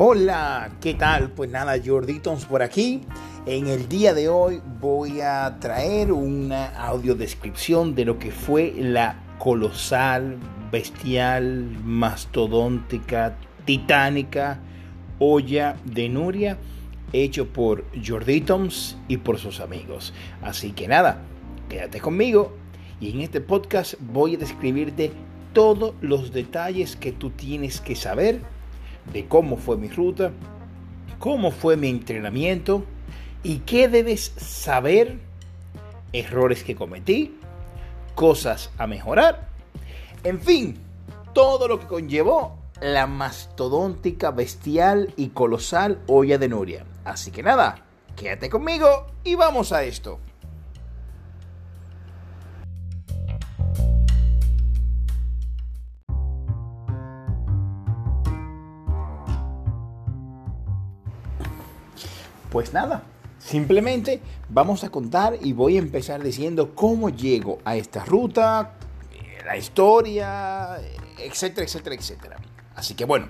Hola, ¿qué tal? Pues nada, Jorditons por aquí. En el día de hoy voy a traer una audiodescripción de lo que fue la colosal, bestial, mastodóntica, titánica olla de Nuria hecho por Jorditons y por sus amigos. Así que nada, quédate conmigo y en este podcast voy a describirte todos los detalles que tú tienes que saber de cómo fue mi ruta, cómo fue mi entrenamiento y qué debes saber, errores que cometí, cosas a mejorar, en fin, todo lo que conllevó la mastodóntica, bestial y colosal olla de Nuria. Así que nada, quédate conmigo y vamos a esto. Pues nada, simplemente vamos a contar y voy a empezar diciendo cómo llego a esta ruta, la historia, etcétera, etcétera, etcétera. Así que bueno,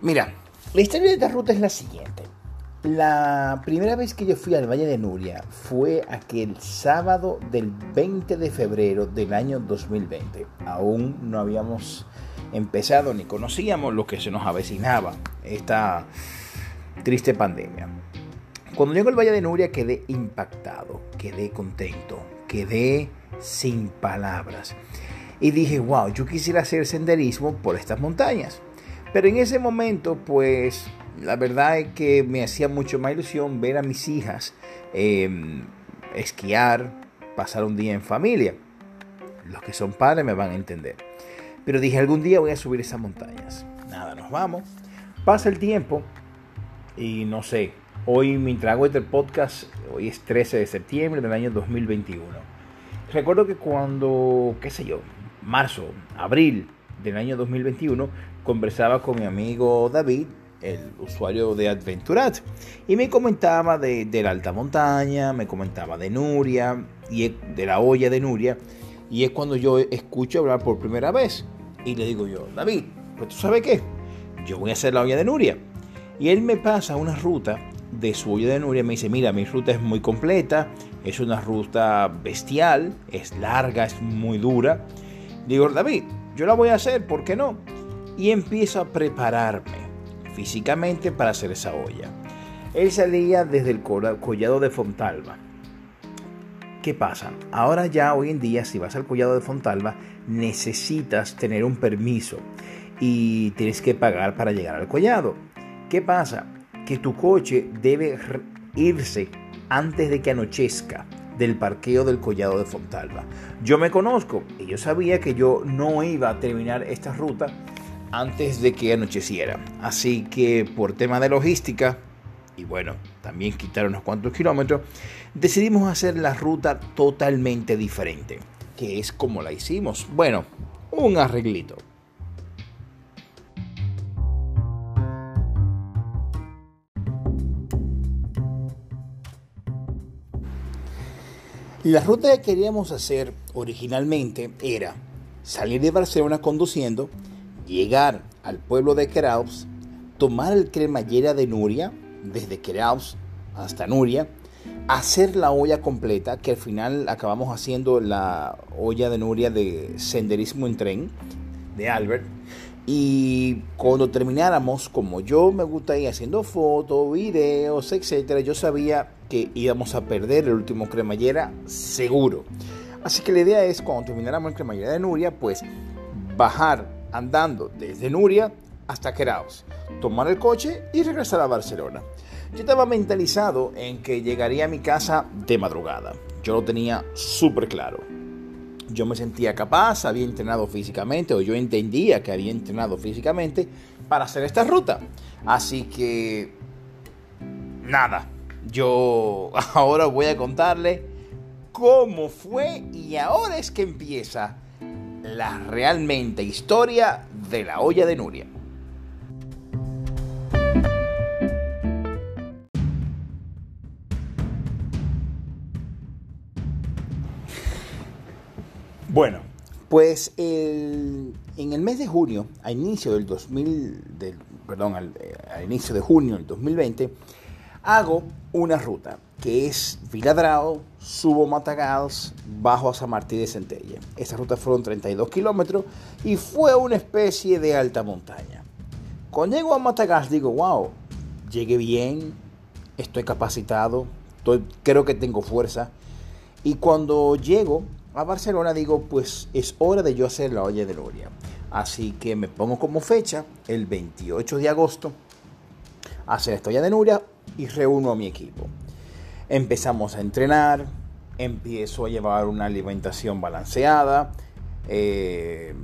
mira, la historia de esta ruta es la siguiente. La primera vez que yo fui al Valle de Nuria fue aquel sábado del 20 de febrero del año 2020. Aún no habíamos empezado ni conocíamos lo que se nos avecinaba, esta triste pandemia. Cuando llego al Valle de Nuria quedé impactado, quedé contento, quedé sin palabras. Y dije, wow, yo quisiera hacer senderismo por estas montañas. Pero en ese momento, pues, la verdad es que me hacía mucho más ilusión ver a mis hijas em, esquiar, pasar un día en familia. Los que son padres me van a entender. Pero dije, algún día voy a subir esas montañas. Nada, nos vamos. Pasa el tiempo y no sé, hoy mientras hago este podcast, hoy es 13 de septiembre del año 2021. Recuerdo que cuando, qué sé yo, marzo, abril del año 2021, conversaba con mi amigo David, el usuario de Adventurat, y me comentaba de, de, la alta montaña, me comentaba de Nuria, y de la olla de Nuria, y es cuando yo escucho hablar por primera vez. Y le digo yo, David, pues tú sabes qué, yo voy a hacer la olla de Nuria. Y él me pasa una ruta de su olla de Nuria. Me dice, mira, mi ruta es muy completa. Es una ruta bestial. Es larga, es muy dura. Digo, David, yo la voy a hacer, ¿por qué no? Y empiezo a prepararme físicamente para hacer esa olla. Él salía desde el collado de Fontalba. ¿Qué pasa? Ahora ya hoy en día si vas al collado de Fontalba necesitas tener un permiso y tienes que pagar para llegar al collado. ¿Qué pasa? Que tu coche debe irse antes de que anochezca del parqueo del collado de Fontalba. Yo me conozco y yo sabía que yo no iba a terminar esta ruta antes de que anocheciera. Así que por tema de logística, y bueno, también quitar unos cuantos kilómetros, decidimos hacer la ruta totalmente diferente, que es como la hicimos. Bueno, un arreglito. La ruta que queríamos hacer originalmente era salir de Barcelona conduciendo, llegar al pueblo de Queraus, tomar el cremallera de Nuria, desde Queraus hasta Nuria, hacer la olla completa, que al final acabamos haciendo la olla de Nuria de senderismo en tren de Albert. Y cuando termináramos, como yo me gusta ir haciendo fotos, videos, etcétera, yo sabía que íbamos a perder el último cremallera seguro. Así que la idea es, cuando termináramos el cremallera de Nuria, pues bajar andando desde Nuria hasta Queraos, tomar el coche y regresar a Barcelona. Yo estaba mentalizado en que llegaría a mi casa de madrugada. Yo lo tenía súper claro. Yo me sentía capaz, había entrenado físicamente, o yo entendía que había entrenado físicamente para hacer esta ruta. Así que, nada, yo ahora voy a contarle cómo fue y ahora es que empieza la realmente historia de la olla de Nuria. Bueno, pues en el mes de junio, a inicio del 2000, del perdón, al, eh, inicio de junio del 2020, hago una ruta que es Viladrao, subo Matagals, bajo a San Martín de Centella. Esa ruta fueron 32 kilómetros y fue una especie de alta montaña. Cuando llego a Matagals digo, wow, llegué bien, estoy capacitado, creo que tengo fuerza. Y cuando llego a Barcelona digo, pues es hora de yo hacer la olla de Loria. Así que me pongo como fecha el 28 de agosto hacer esta olla de Nuria y reúno a mi equipo. Empezamos a entrenar, empiezo a llevar una alimentación balanceada, eh,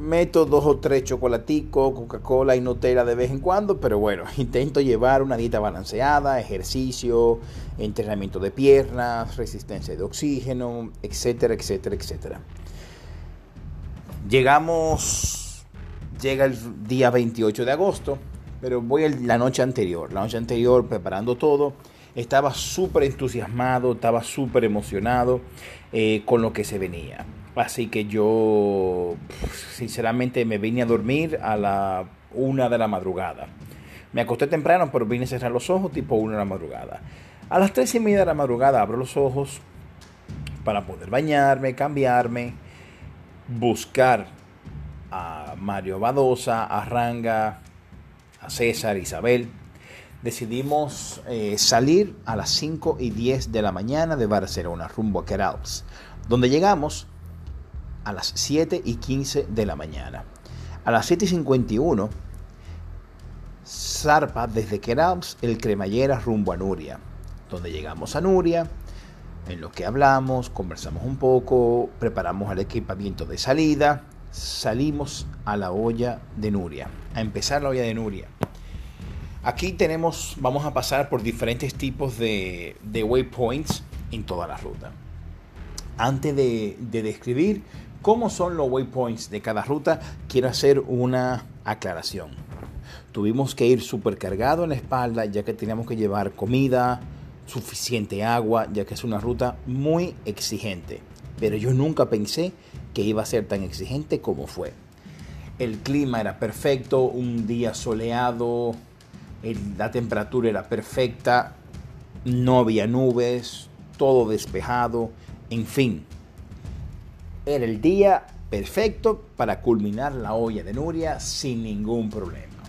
meto dos o tres chocolaticos, Coca-Cola y Nutella de vez en cuando, pero bueno, intento llevar una dieta balanceada, ejercicio, entrenamiento de piernas, resistencia de oxígeno, etcétera, etcétera, etcétera. Llegamos, llega el día 28 de agosto, pero voy la noche anterior, la noche anterior preparando todo. Estaba súper entusiasmado, estaba súper emocionado eh, con lo que se venía. Así que yo, sinceramente, me vine a dormir a la una de la madrugada. Me acosté temprano, pero vine a cerrar los ojos tipo una de la madrugada. A las tres y media de la madrugada abro los ojos para poder bañarme, cambiarme, buscar a Mario Badosa, a Ranga, a César, Isabel, decidimos eh, salir a las 5 y 10 de la mañana de Barcelona rumbo a Queralbs, donde llegamos a las 7 y 15 de la mañana. A las 7 y 51 zarpa desde Queralbs el cremallera rumbo a Nuria, donde llegamos a Nuria, en lo que hablamos, conversamos un poco, preparamos el equipamiento de salida, salimos a la olla de Nuria, a empezar la olla de Nuria. Aquí tenemos, vamos a pasar por diferentes tipos de, waypoints en toda la ruta. Antes de describir cómo son los waypoints de cada ruta, quiero hacer una aclaración. Tuvimos que ir supercargado en la espalda ya que teníamos que llevar comida, suficiente agua, ya que es una ruta muy exigente. Pero yo nunca pensé que iba a ser tan exigente como fue. El clima era perfecto, un día soleado, la temperatura era perfecta, no había nubes, todo despejado, en fin. Era el día perfecto para culminar la olla de Nuria sin ningún problema.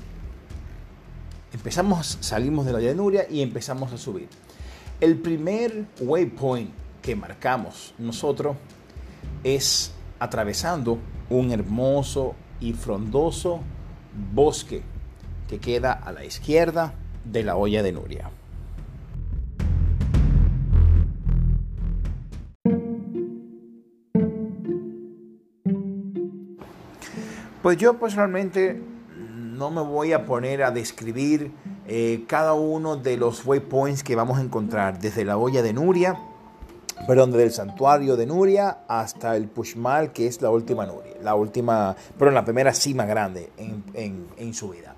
Empezamos, salimos de la olla de Nuria y empezamos a subir. El primer waypoint que marcamos nosotros es atravesando un hermoso y frondoso bosque que queda a la izquierda de la olla de Nuria. Pues yo personalmente no me voy a poner a describir eh, cada uno de los waypoints que vamos a encontrar desde la olla de Nuria perdón, desde el santuario de Nuria hasta el Pushmal, que es la última Nuria, la última, perdón, la primera cima grande en, su vida.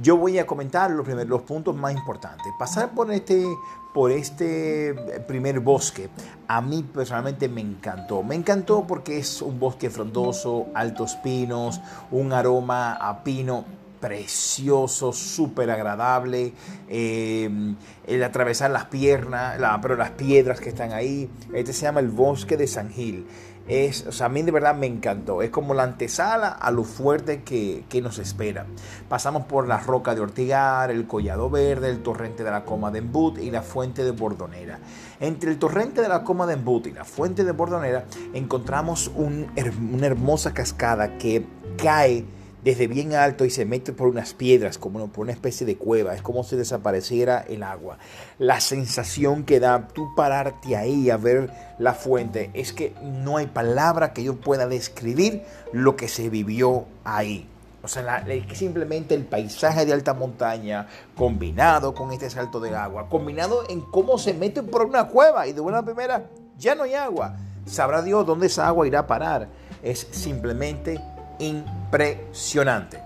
Yo voy a comentar los, primeros, puntos más importantes. Pasar por este, por este primer bosque, a mí personalmente me encantó. Me encantó porque es un bosque frondoso, altos pinos, un aroma a pino precioso, súper agradable. Em, el atravesar las piernas, la, pero las piedras que están ahí. Este se llama el bosque de San Gil. Es, a mí de verdad me encantó. Es como la antesala a lo fuerte que, nos espera. Pasamos por la roca de Ortigar, el Collado Verde, el torrente de la Coma de Embut y la fuente de Bordonera. Entre el torrente de la Coma de Embut y la fuente de Bordonera encontramos una hermosa cascada que cae desde bien alto y se mete por unas piedras, como por una especie de cueva. Es como si desapareciera el agua. La sensación que da tú pararte ahí a ver la fuente es que no hay palabra que yo pueda describir lo que se vivió ahí. O sea, simplemente el paisaje de alta montaña combinado con este salto de agua, combinado en cómo se mete por una cueva y de una primera ya no hay agua. Sabrá Dios dónde esa agua irá a parar. Es simplemente impresionante.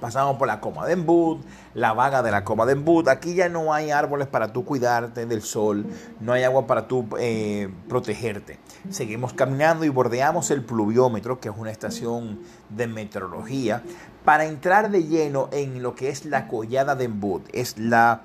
Pasamos por la Coma de Embut, la vaga de la Coma de Embut. Aquí ya no hay árboles para tú cuidarte del sol, no hay agua para tú eh, protegerte. Seguimos caminando y bordeamos el pluviómetro, que es una estación de meteorología, para entrar de lleno en lo que es la collada de Embut. Es la,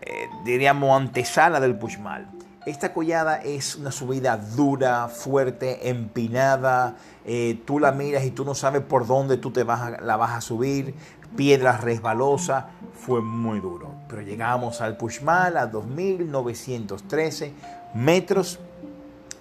eh, diríamos, antesala del Pushmal. Esta collada es una subida dura, fuerte, empinada. Eh, tú la miras y tú no sabes por dónde tú te vas la vas a subir. Piedra resbalosa. Fue muy duro. Pero llegamos al Pushmal a 2.913 metros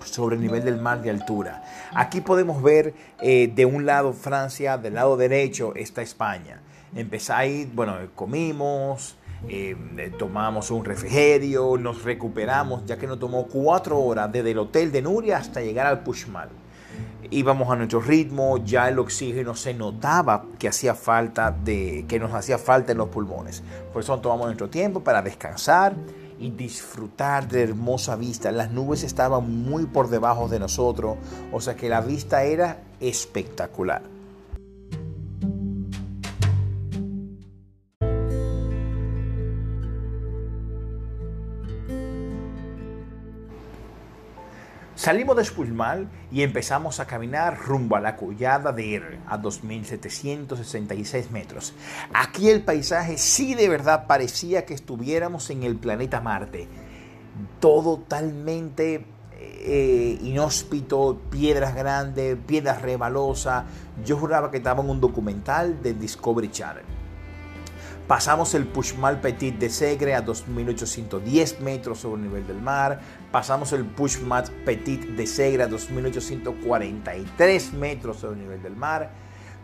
sobre el nivel del mar de altura. Aquí podemos ver eh, de un lado Francia, del lado derecho está España. Empezáis, bueno, comimos, eh, tomamos un refrigerio, nos recuperamos, ya que nos tomó cuatro horas desde el hotel de Nuria hasta llegar al Pushmal. Íbamos a nuestro ritmo, ya el oxígeno se notaba que hacía falta de, que nos hacía falta en los pulmones. Por eso tomamos nuestro tiempo para descansar y disfrutar de hermosa vista. Las nubes estaban muy por debajo de nosotros, o sea que la vista era espectacular. Salimos de Spulmal y empezamos a caminar rumbo a la collada de Ir, a 2.766 metros. Aquí el paisaje sí de verdad parecía que estuviéramos en el planeta Marte. Todo totalmente eh, inhóspito, piedras grandes, piedras rebalosas. Yo juraba que estaba en un documental de Discovery Channel. Pasamos el Pushmal Petit de Segre a 2.810 metros sobre el nivel del mar. Pasamos el Pushmal Petit de Segre a 2.843 metros sobre el nivel del mar.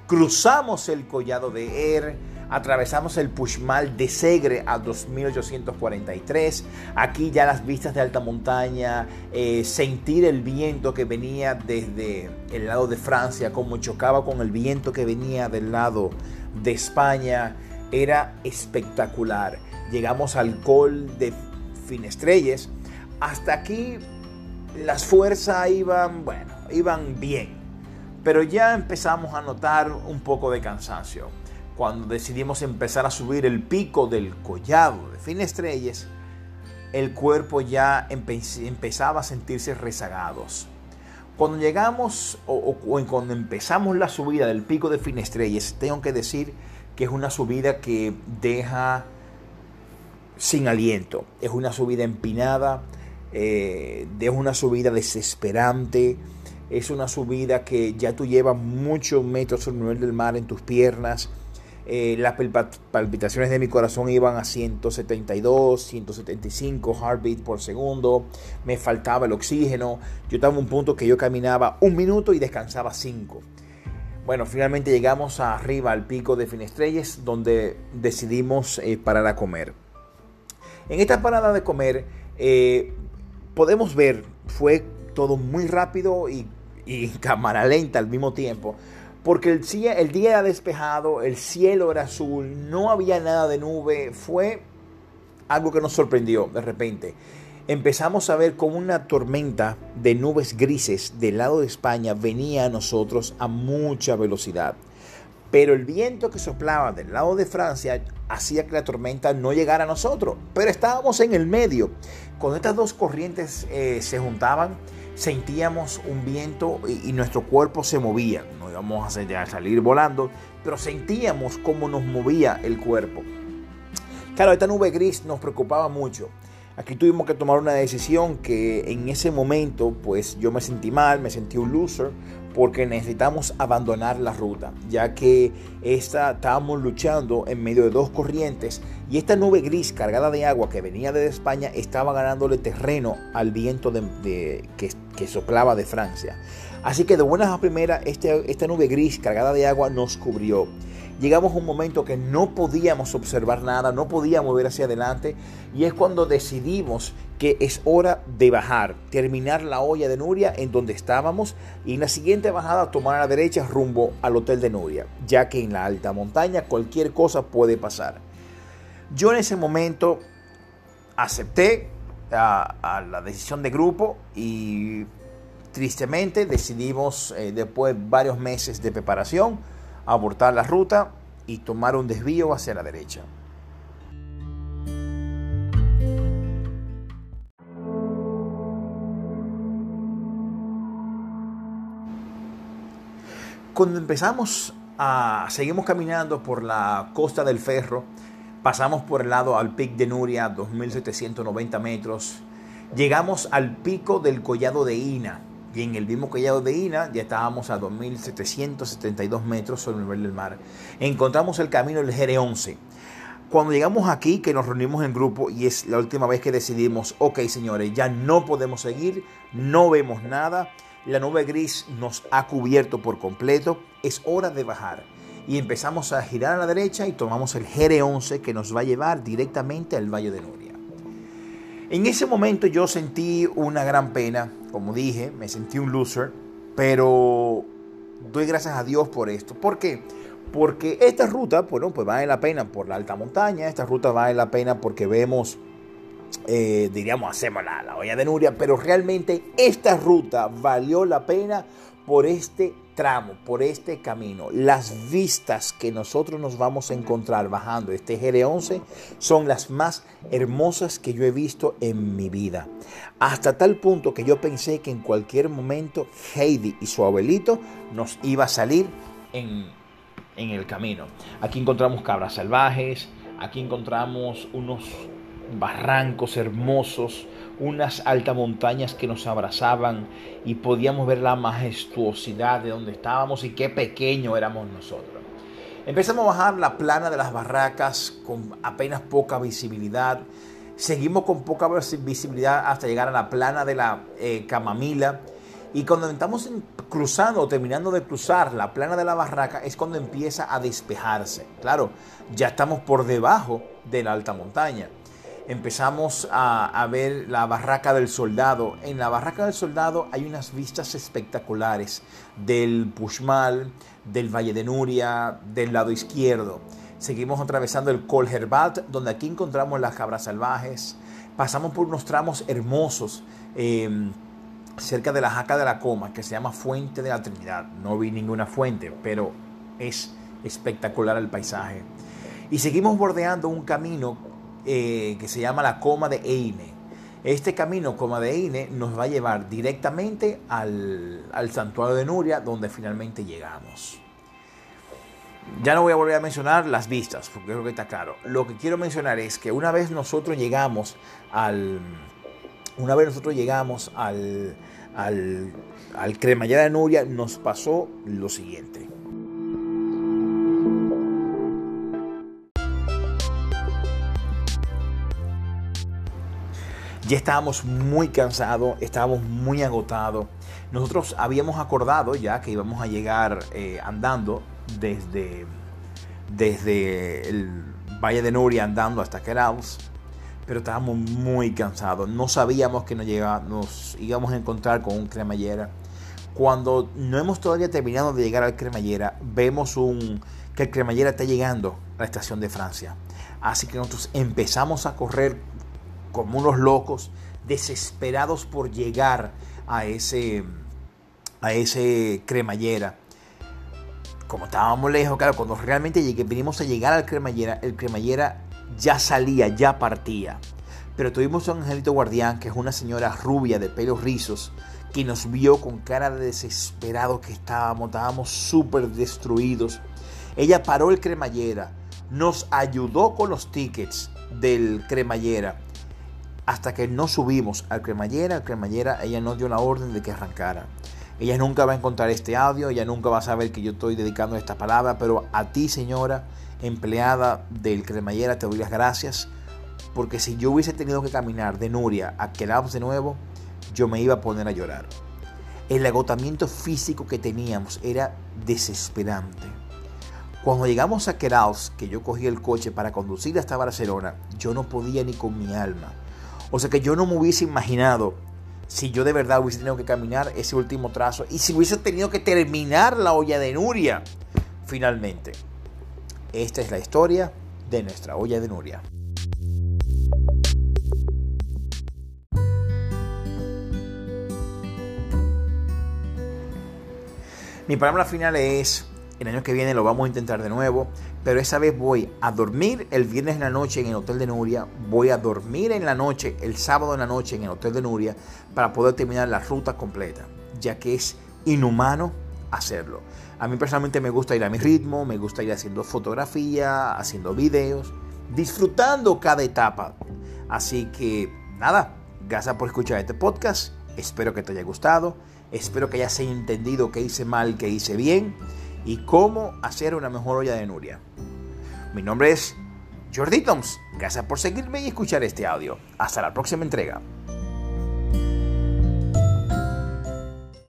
Cruzamos el collado de Er. Atravesamos el Pushmal de Segre a 2.843. Aquí ya las vistas de alta montaña, eh, sentir el viento que venía desde el lado de Francia, como chocaba con el viento que venía del lado de España era espectacular. Llegamos al col de Finestrelles. Hasta aquí las fuerzas iban, bueno, iban bien. Pero ya empezamos a notar un poco de cansancio. Cuando decidimos empezar a subir el pico del collado de Finestrelles, el cuerpo ya empezaba a sentirse rezagados. Cuando llegamos o, o, cuando empezamos la subida del pico de Finestrelles, tengo que decir es una subida que deja sin aliento. Es una subida empinada, eh, es una subida desesperante, es una subida que ya tú llevas muchos metros sobre el nivel del mar en tus piernas. Eh, las palpitaciones de mi corazón iban a 172, 175 heartbeat por segundo. Me faltaba el oxígeno. Yo estaba en un punto que yo caminaba un minuto y descansaba cinco. Bueno, finalmente llegamos arriba al pico de Finestrelles, donde decidimos eh, parar a comer. En esta parada de comer, eh, podemos ver, fue todo muy rápido y, y cámara lenta al mismo tiempo, porque el, el día era despejado, el cielo era azul, no había nada de nube, fue algo que nos sorprendió de repente empezamos a ver como una tormenta de nubes grises del lado de España venía a nosotros a mucha velocidad. Pero el viento que soplaba del lado de Francia hacía que la tormenta no llegara a nosotros. Pero estábamos en el medio. Cuando estas dos corrientes eh, se juntaban, sentíamos un viento y, nuestro cuerpo se movía. No íbamos a salir volando, pero sentíamos cómo nos movía el cuerpo. Claro, esta nube gris nos preocupaba mucho. Aquí tuvimos que tomar una decisión que en ese momento pues yo me sentí mal, me sentí un loser porque necesitamos abandonar la ruta, ya que esta, estábamos luchando en medio de dos corrientes y esta nube gris cargada de agua que venía desde España estaba ganándole terreno al viento de, que, soplaba de Francia. Así que de buenas a primeras, este, esta nube gris cargada de agua nos cubrió llegamos a un momento que no podíamos observar nada, no podíamos ver hacia adelante y es cuando decidimos que es hora de bajar, terminar la olla de Nuria en donde estábamos y en la siguiente bajada tomar a la derecha rumbo al hotel de Nuria, ya que en la alta montaña cualquier cosa puede pasar. Yo en ese momento acepté a, la decisión de grupo y tristemente decidimos, eh, después de varios meses de preparación, abortar la ruta y tomar un desvío hacia la derecha. Cuando empezamos a... seguimos caminando por la costa del Ferro, pasamos por el lado al Pic de Nuria, 2790 metros, llegamos al pico del Collado de Ina, y en el mismo Collado de Ina ya estábamos a 2772 metros sobre el nivel del mar. Encontramos el camino del GR11. Cuando llegamos aquí, que nos reunimos en grupo y es la última vez que decidimos, ok señores, ya no podemos seguir, no vemos nada, la nube gris nos ha cubierto por completo, es hora de bajar. Y empezamos a girar a la derecha y tomamos el GR11 que nos va a llevar directamente al Valle de Nuria. En ese momento yo sentí una gran pena, como dije, me sentí un loser, pero doy gracias a Dios por esto. ¿Por qué? Porque esta ruta, bueno, pues vale la pena por la alta montaña, esta ruta vale la pena porque vemos eh, diríamos, hacemos la, la olla de Nuria, pero realmente esta ruta valió la pena por este tramo, por este camino. Las vistas que nosotros nos vamos a encontrar bajando este GR11 son las más hermosas que yo he visto en mi vida. Hasta tal punto que yo pensé que en cualquier momento Heidi y su abuelito nos iba a salir en, en el camino. Aquí encontramos cabras salvajes, aquí encontramos unos barrancos hermosos, unas altas montañas que nos abrazaban y podíamos ver la majestuosidad de donde estábamos y qué pequeño éramos nosotros. Empezamos a bajar la plana de las barracas con apenas poca visibilidad. Seguimos con poca visibilidad hasta llegar a la plana de la eh, Camamila. Y cuando estamos cruzando o terminando de cruzar la plana de la barraca es cuando empieza a despejarse. Claro, ya estamos por debajo de la alta montaña empezamos a, ver la barraca del soldado. En la barraca del soldado hay unas vistas espectaculares del Pushmal, del Valle de Nuria, del lado izquierdo. Seguimos atravesando el Col Herbat, donde aquí encontramos las cabras salvajes. Pasamos por unos tramos hermosos em, cerca de la Jaca de la Coma, que se llama Fuente de la Trinidad. No vi ninguna fuente, pero es espectacular el paisaje. Y seguimos bordeando un camino eh, que se llama la Coma de Eine. Este camino, Coma de Eine, nos va a llevar directamente al, santuario de Nuria, donde finalmente llegamos. Ya no voy a volver a mencionar las vistas, porque creo que está claro. Lo que quiero mencionar es que una vez nosotros llegamos al. Una vez nosotros llegamos al, al, al cremallera de Nuria, nos pasó lo siguiente. Ya estábamos muy cansados, estábamos muy agotados. Nosotros habíamos acordado ya que íbamos a llegar eh, andando desde, desde el Valle de Nuria andando hasta Queraus, pero estábamos muy cansados. No sabíamos que nos, nos íbamos a encontrar con un cremallera. Cuando no hemos todavía terminado de llegar al cremallera, vemos un, que el cremallera está llegando a la estación de Francia. Así que nosotros empezamos a correr como unos locos, desesperados por llegar a ese, a ese cremallera. Como estábamos lejos, claro, cuando realmente llegué, vinimos a llegar al cremallera, el cremallera ya salía, ya partía. Pero tuvimos un angelito guardián, que es una señora rubia de pelos rizos, que nos vio con cara de desesperado que estábamos, estábamos súper destruidos. Ella paró el cremallera, nos ayudó con los tickets del cremallera hasta que no subimos al cremallera, al cremallera ella nos dio la orden de que arrancara. Ella nunca va a encontrar este audio, ella nunca va a saber que yo estoy dedicando esta palabra, pero a ti, señora, empleada del cremallera, te doy las gracias, porque si yo hubiese tenido que caminar de Nuria a Queraos de nuevo, yo me iba a poner a llorar. El agotamiento físico que teníamos era desesperante. Cuando llegamos a Queraos, que yo cogí el coche para conducir hasta Barcelona, yo no podía ni con mi alma. O sea que yo no me hubiese imaginado si yo de verdad hubiese tenido que caminar ese último trazo y si hubiese tenido que terminar la olla de Nuria finalmente. Esta es la historia de nuestra olla de Nuria. Mi palabra final es El año que viene lo vamos a intentar de nuevo, pero esa vez voy a dormir el viernes en la noche en el Hotel de Nuria, voy a dormir en la noche, el sábado en la noche en el Hotel de Nuria, para poder terminar la ruta completa, ya que es inhumano hacerlo. A mí personalmente me gusta ir a mi ritmo, me gusta ir haciendo fotografía, haciendo videos, disfrutando cada etapa. Así que nada, gracias por escuchar este podcast, espero que te haya gustado, espero que hayas entendido qué hice mal, qué hice bien y cómo hacer una mejor olla de Nuria. Mi nombre es Jordi Toms. Gracias por seguirme y escuchar este audio. Hasta la próxima entrega.